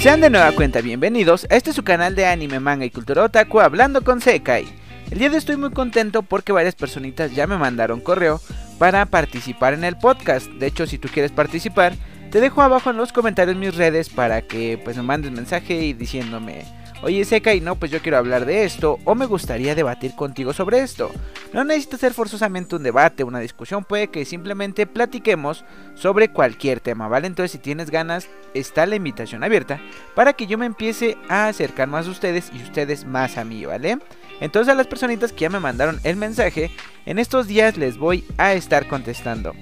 Sean de nueva cuenta bienvenidos a este su canal de anime, manga y cultura otaku hablando con Sekai. El día de hoy estoy muy contento porque varias personitas ya me mandaron correo para participar en el podcast. De hecho, si tú quieres participar, te dejo abajo en los comentarios mis redes para que pues me mandes mensaje y diciéndome Oye Sekai, no, pues yo quiero hablar de esto o me gustaría debatir contigo sobre esto. No necesita ser forzosamente un debate, una discusión, puede que simplemente platiquemos sobre cualquier tema, ¿vale? Entonces si tienes ganas, está la invitación abierta para que yo me empiece a acercar más a ustedes y ustedes más a mí, ¿vale? Entonces a las personitas que ya me mandaron el mensaje, en estos días les voy a estar contestando.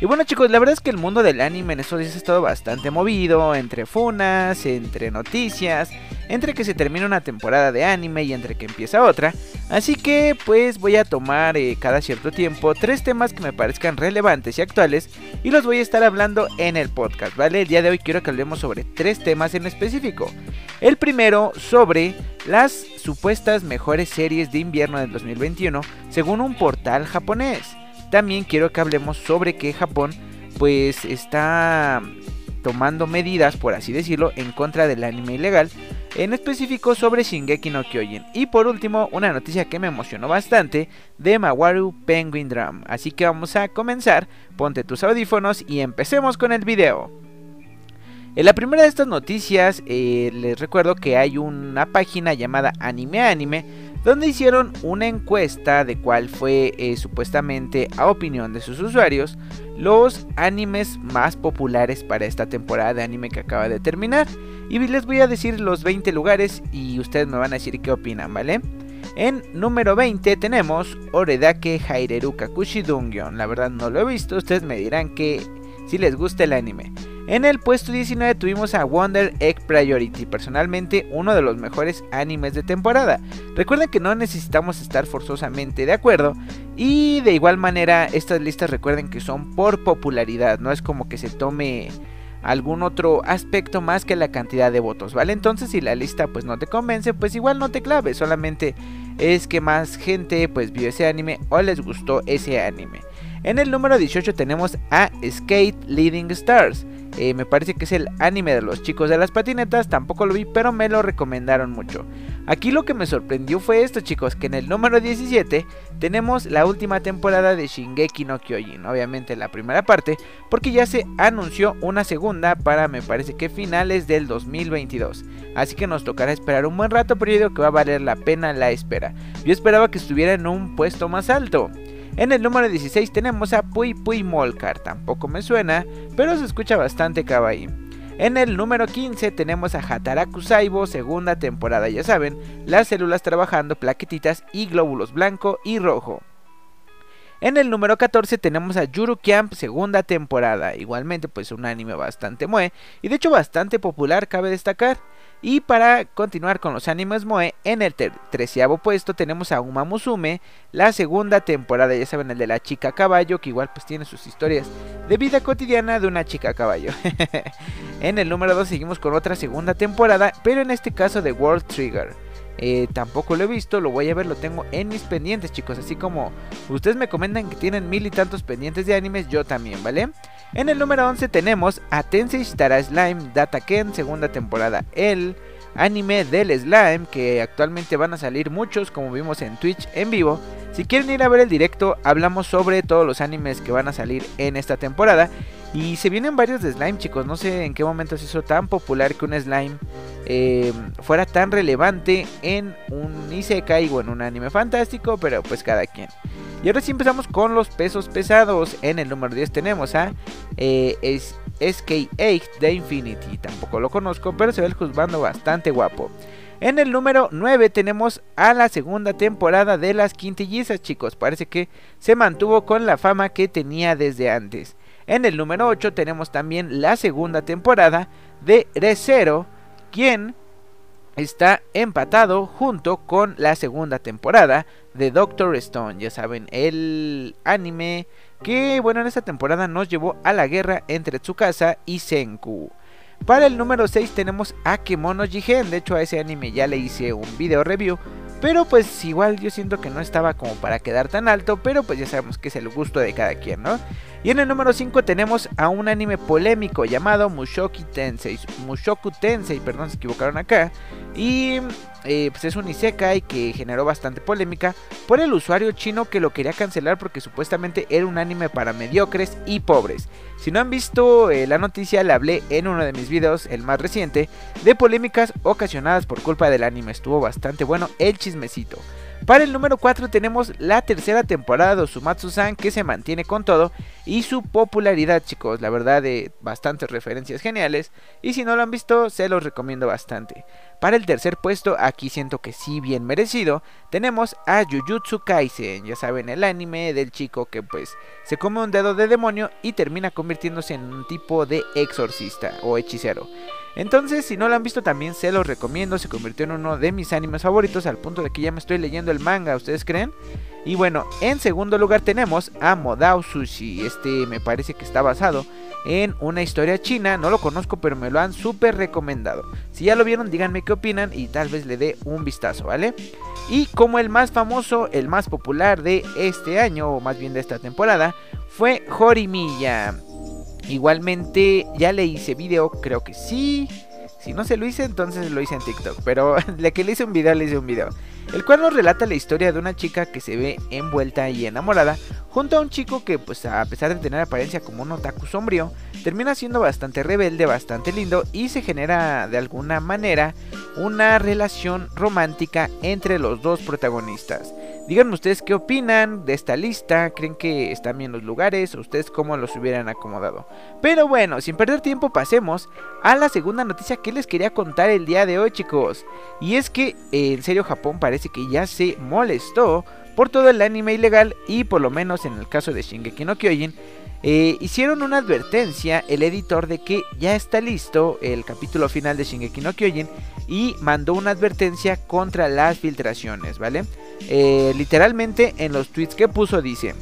Y bueno chicos, la verdad es que el mundo del anime en estos días ha estado bastante movido, entre funas, entre noticias, entre que se termina una temporada de anime y entre que empieza otra. Así que pues voy a tomar eh, cada cierto tiempo tres temas que me parezcan relevantes y actuales y los voy a estar hablando en el podcast, ¿vale? El día de hoy quiero que hablemos sobre tres temas en específico. El primero sobre las supuestas mejores series de invierno del 2021 según un portal japonés. También quiero que hablemos sobre que Japón pues está tomando medidas, por así decirlo, en contra del anime ilegal, en específico sobre Shingeki no Kyojin. Y por último, una noticia que me emocionó bastante de Mawaru Penguin Drum. Así que vamos a comenzar, ponte tus audífonos y empecemos con el video. En la primera de estas noticias eh, les recuerdo que hay una página llamada Anime Anime donde hicieron una encuesta de cuál fue eh, supuestamente a opinión de sus usuarios los animes más populares para esta temporada de anime que acaba de terminar. Y les voy a decir los 20 lugares y ustedes me van a decir qué opinan, ¿vale? En número 20 tenemos Oredake Haireru Kakushi Dungyon. La verdad no lo he visto, ustedes me dirán que si les gusta el anime. En el puesto 19 tuvimos a Wonder Egg Priority, personalmente uno de los mejores animes de temporada. Recuerden que no necesitamos estar forzosamente de acuerdo y de igual manera estas listas recuerden que son por popularidad, no es como que se tome algún otro aspecto más que la cantidad de votos, ¿vale? Entonces si la lista pues no te convence, pues igual no te claves, solamente es que más gente pues vio ese anime o les gustó ese anime. En el número 18 tenemos a Skate Leading Stars. Eh, me parece que es el anime de los chicos de las patinetas, tampoco lo vi, pero me lo recomendaron mucho. Aquí lo que me sorprendió fue esto, chicos, que en el número 17 tenemos la última temporada de Shingeki no Kyojin, obviamente la primera parte, porque ya se anunció una segunda para me parece que finales del 2022. Así que nos tocará esperar un buen rato, pero yo digo que va a valer la pena la espera. Yo esperaba que estuviera en un puesto más alto. En el número 16 tenemos a Pui Pui Molcar, tampoco me suena, pero se escucha bastante kawaii. En el número 15 tenemos a Hataraku Saibo, segunda temporada, ya saben, las células trabajando plaquetitas y glóbulos blanco y rojo. En el número 14 tenemos a Yuru Camp, segunda temporada, igualmente pues un anime bastante mue y de hecho bastante popular cabe destacar. Y para continuar con los animes Moe, en el treceavo puesto tenemos a Uma Musume, la segunda temporada, ya saben, el de la chica caballo, que igual pues tiene sus historias de vida cotidiana de una chica caballo. en el número 2 seguimos con otra segunda temporada, pero en este caso de World Trigger. Eh, tampoco lo he visto, lo voy a ver, lo tengo en mis pendientes, chicos. Así como ustedes me comentan que tienen mil y tantos pendientes de animes, yo también, ¿vale? En el número 11 tenemos a Tensei Slime Data Ken, segunda temporada. El anime del slime, que actualmente van a salir muchos, como vimos en Twitch en vivo. Si quieren ir a ver el directo, hablamos sobre todos los animes que van a salir en esta temporada. Y se vienen varios de slime, chicos. No sé en qué momento se hizo tan popular que un slime eh, fuera tan relevante en un Isekai o en un anime fantástico, pero pues cada quien. Y ahora sí empezamos con los pesos pesados. En el número 10 tenemos a eh, es SK8 de Infinity. Tampoco lo conozco, pero se ve el juzgando bastante guapo. En el número 9 tenemos a la segunda temporada de las quintillizas, chicos. Parece que se mantuvo con la fama que tenía desde antes. En el número 8 tenemos también la segunda temporada de Recero, quien está empatado junto con la segunda temporada de Doctor Stone. Ya saben, el anime que, bueno, en esta temporada nos llevó a la guerra entre Tsukasa y Senku. Para el número 6 tenemos a Kemono Jigen. De hecho, a ese anime ya le hice un video review Pero pues igual yo siento que no estaba como para quedar tan alto, pero pues ya sabemos que es el gusto de cada quien, ¿no? Y en el número 5 tenemos a un anime polémico llamado Mushoku Tensei. Mushoku Tensei, perdón, se equivocaron acá. Y eh, pues es un isekai que generó bastante polémica por el usuario chino que lo quería cancelar porque supuestamente era un anime para mediocres y pobres. Si no han visto eh, la noticia, le hablé en uno de mis videos, el más reciente, de polémicas ocasionadas por culpa del anime. Estuvo bastante bueno el chismecito. Para el número 4 tenemos la tercera temporada de Sumatsu-san que se mantiene con todo y su popularidad chicos, la verdad de bastantes referencias geniales y si no lo han visto se los recomiendo bastante. Para el tercer puesto, aquí siento que sí bien merecido, tenemos a Jujutsu Kaisen, ya saben el anime del chico que pues se come un dedo de demonio y termina convirtiéndose en un tipo de exorcista o hechicero. Entonces, si no lo han visto también se los recomiendo, se convirtió en uno de mis animes favoritos al punto de que ya me estoy leyendo el manga, ¿ustedes creen? Y bueno, en segundo lugar tenemos a Modao Sushi, este me parece que está basado en una historia china, no lo conozco pero me lo han súper recomendado. Si ya lo vieron díganme qué opinan y tal vez le dé un vistazo, ¿vale? Y como el más famoso, el más popular de este año, o más bien de esta temporada, fue Jorimilla. Igualmente ya le hice video, creo que sí. Si no se lo hice, entonces lo hice en TikTok. Pero la que le hice un video, le hice un video. El cual nos relata la historia de una chica que se ve envuelta y enamorada junto a un chico que, pues a pesar de tener apariencia como un otaku sombrío, termina siendo bastante rebelde, bastante lindo y se genera de alguna manera una relación romántica entre los dos protagonistas. Díganme ustedes qué opinan de esta lista, creen que están bien los lugares o ustedes cómo los hubieran acomodado. Pero bueno, sin perder tiempo pasemos a la segunda noticia que les quería contar el día de hoy chicos. Y es que eh, en serio Japón parece que ya se molestó por todo el anime ilegal y por lo menos en el caso de Shingeki no Kyojin eh, hicieron una advertencia el editor de que ya está listo el capítulo final de Shingeki no Kyojin y mandó una advertencia contra las filtraciones, ¿vale? Eh, literalmente en los tweets que puso dice...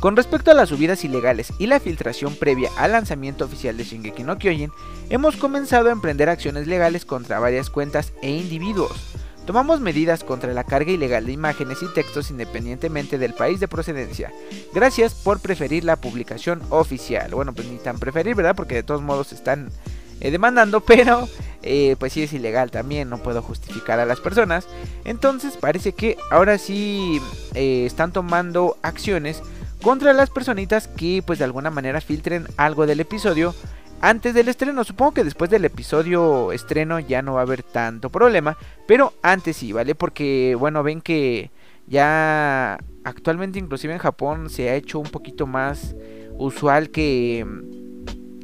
Con respecto a las subidas ilegales y la filtración previa al lanzamiento oficial de Shingeki no Kyojin, hemos comenzado a emprender acciones legales contra varias cuentas e individuos. Tomamos medidas contra la carga ilegal de imágenes y textos independientemente del país de procedencia. Gracias por preferir la publicación oficial. Bueno, pues ni tan preferir, ¿verdad? Porque de todos modos están eh, demandando, pero eh, pues sí es ilegal también, no puedo justificar a las personas. Entonces parece que ahora sí eh, están tomando acciones contra las personitas que pues de alguna manera filtren algo del episodio antes del estreno. Supongo que después del episodio estreno ya no va a haber tanto problema, pero antes sí, ¿vale? Porque, bueno, ven que ya actualmente inclusive en Japón se ha hecho un poquito más usual que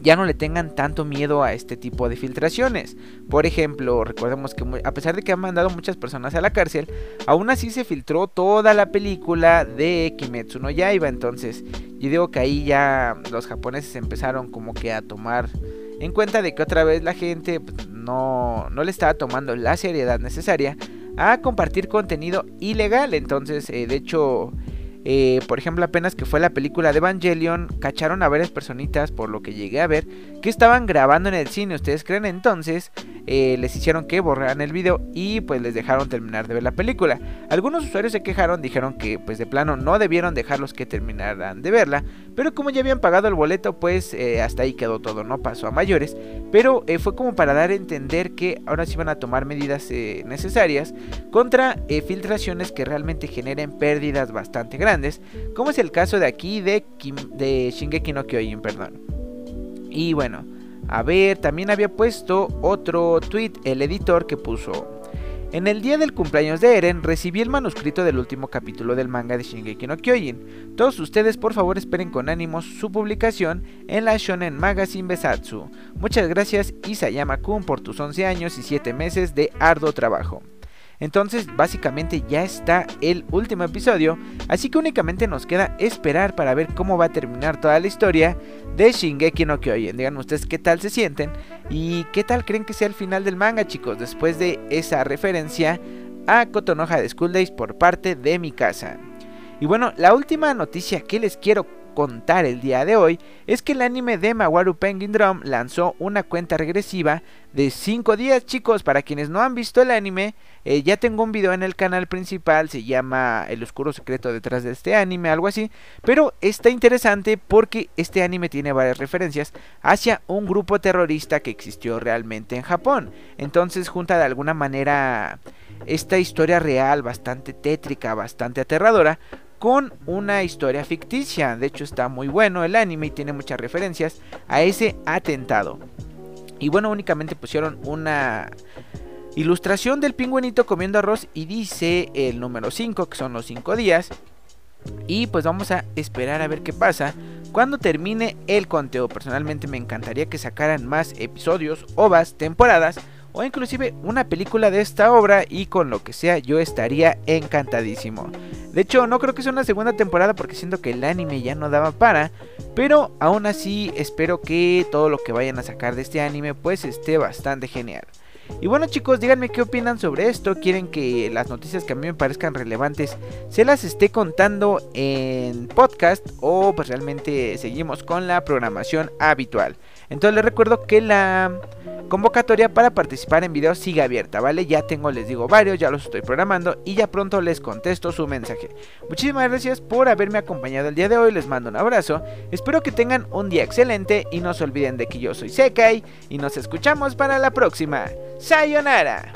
ya no le tengan tanto miedo a este tipo de filtraciones. Por ejemplo, recordemos que a pesar de que han mandado muchas personas a la cárcel, aún así se filtró toda la película de Kimetsu no Yaiba. Entonces, yo digo que ahí ya los japoneses empezaron como que a tomar en cuenta de que otra vez la gente pues, no, no le estaba tomando la seriedad necesaria a compartir contenido ilegal. Entonces, eh, de hecho, eh, por ejemplo, apenas que fue la película de Evangelion, cacharon a varias personitas, por lo que llegué a ver, que estaban grabando en el cine. ¿Ustedes creen? Entonces, eh, les hicieron que borraran el video y pues les dejaron terminar de ver la película. Algunos usuarios se quejaron, dijeron que pues de plano no debieron dejarlos que terminaran de verla, pero como ya habían pagado el boleto, pues eh, hasta ahí quedó todo, no pasó a mayores. Pero fue como para dar a entender que ahora sí van a tomar medidas necesarias contra filtraciones que realmente generen pérdidas bastante grandes como es el caso de aquí de, de Shingeki no Kyojin, perdón. Y bueno, a ver, también había puesto otro tweet el editor que puso... En el día del cumpleaños de Eren recibí el manuscrito del último capítulo del manga de Shingeki no Kyojin. Todos ustedes por favor esperen con ánimos su publicación en la Shonen Magazine Besatsu. Muchas gracias Isayama-kun por tus 11 años y 7 meses de arduo trabajo. Entonces básicamente ya está el último episodio, así que únicamente nos queda esperar para ver cómo va a terminar toda la historia de Shingeki no Kyojin. Díganme ustedes qué tal se sienten y qué tal creen que sea el final del manga chicos, después de esa referencia a Kotonoha de School Days por parte de mi casa. Y bueno, la última noticia que les quiero contar el día de hoy es que el anime de Mawaru Penguin Drum lanzó una cuenta regresiva de 5 días chicos. Para quienes no han visto el anime eh, ya tengo un video en el canal principal se llama el oscuro secreto detrás de este anime algo así. Pero está interesante porque este anime tiene varias referencias hacia un grupo terrorista que existió realmente en Japón. Entonces junta de alguna manera esta historia real bastante tétrica bastante aterradora con una historia ficticia. De hecho está muy bueno el anime y tiene muchas referencias a ese atentado. Y bueno, únicamente pusieron una ilustración del pingüinito comiendo arroz y dice el número 5, que son los 5 días. Y pues vamos a esperar a ver qué pasa cuando termine el conteo. Personalmente me encantaría que sacaran más episodios, ovas, temporadas o inclusive una película de esta obra y con lo que sea yo estaría encantadísimo. De hecho, no creo que sea una segunda temporada porque siento que el anime ya no daba para, pero aún así espero que todo lo que vayan a sacar de este anime pues esté bastante genial. Y bueno chicos, díganme qué opinan sobre esto. ¿Quieren que las noticias que a mí me parezcan relevantes se las esté contando en podcast o pues realmente seguimos con la programación habitual? Entonces les recuerdo que la convocatoria para participar en videos sigue abierta, ¿vale? Ya tengo, les digo, varios, ya los estoy programando y ya pronto les contesto su mensaje. Muchísimas gracias por haberme acompañado el día de hoy, les mando un abrazo, espero que tengan un día excelente y no se olviden de que yo soy Sekai y nos escuchamos para la próxima. ¡Sayonara!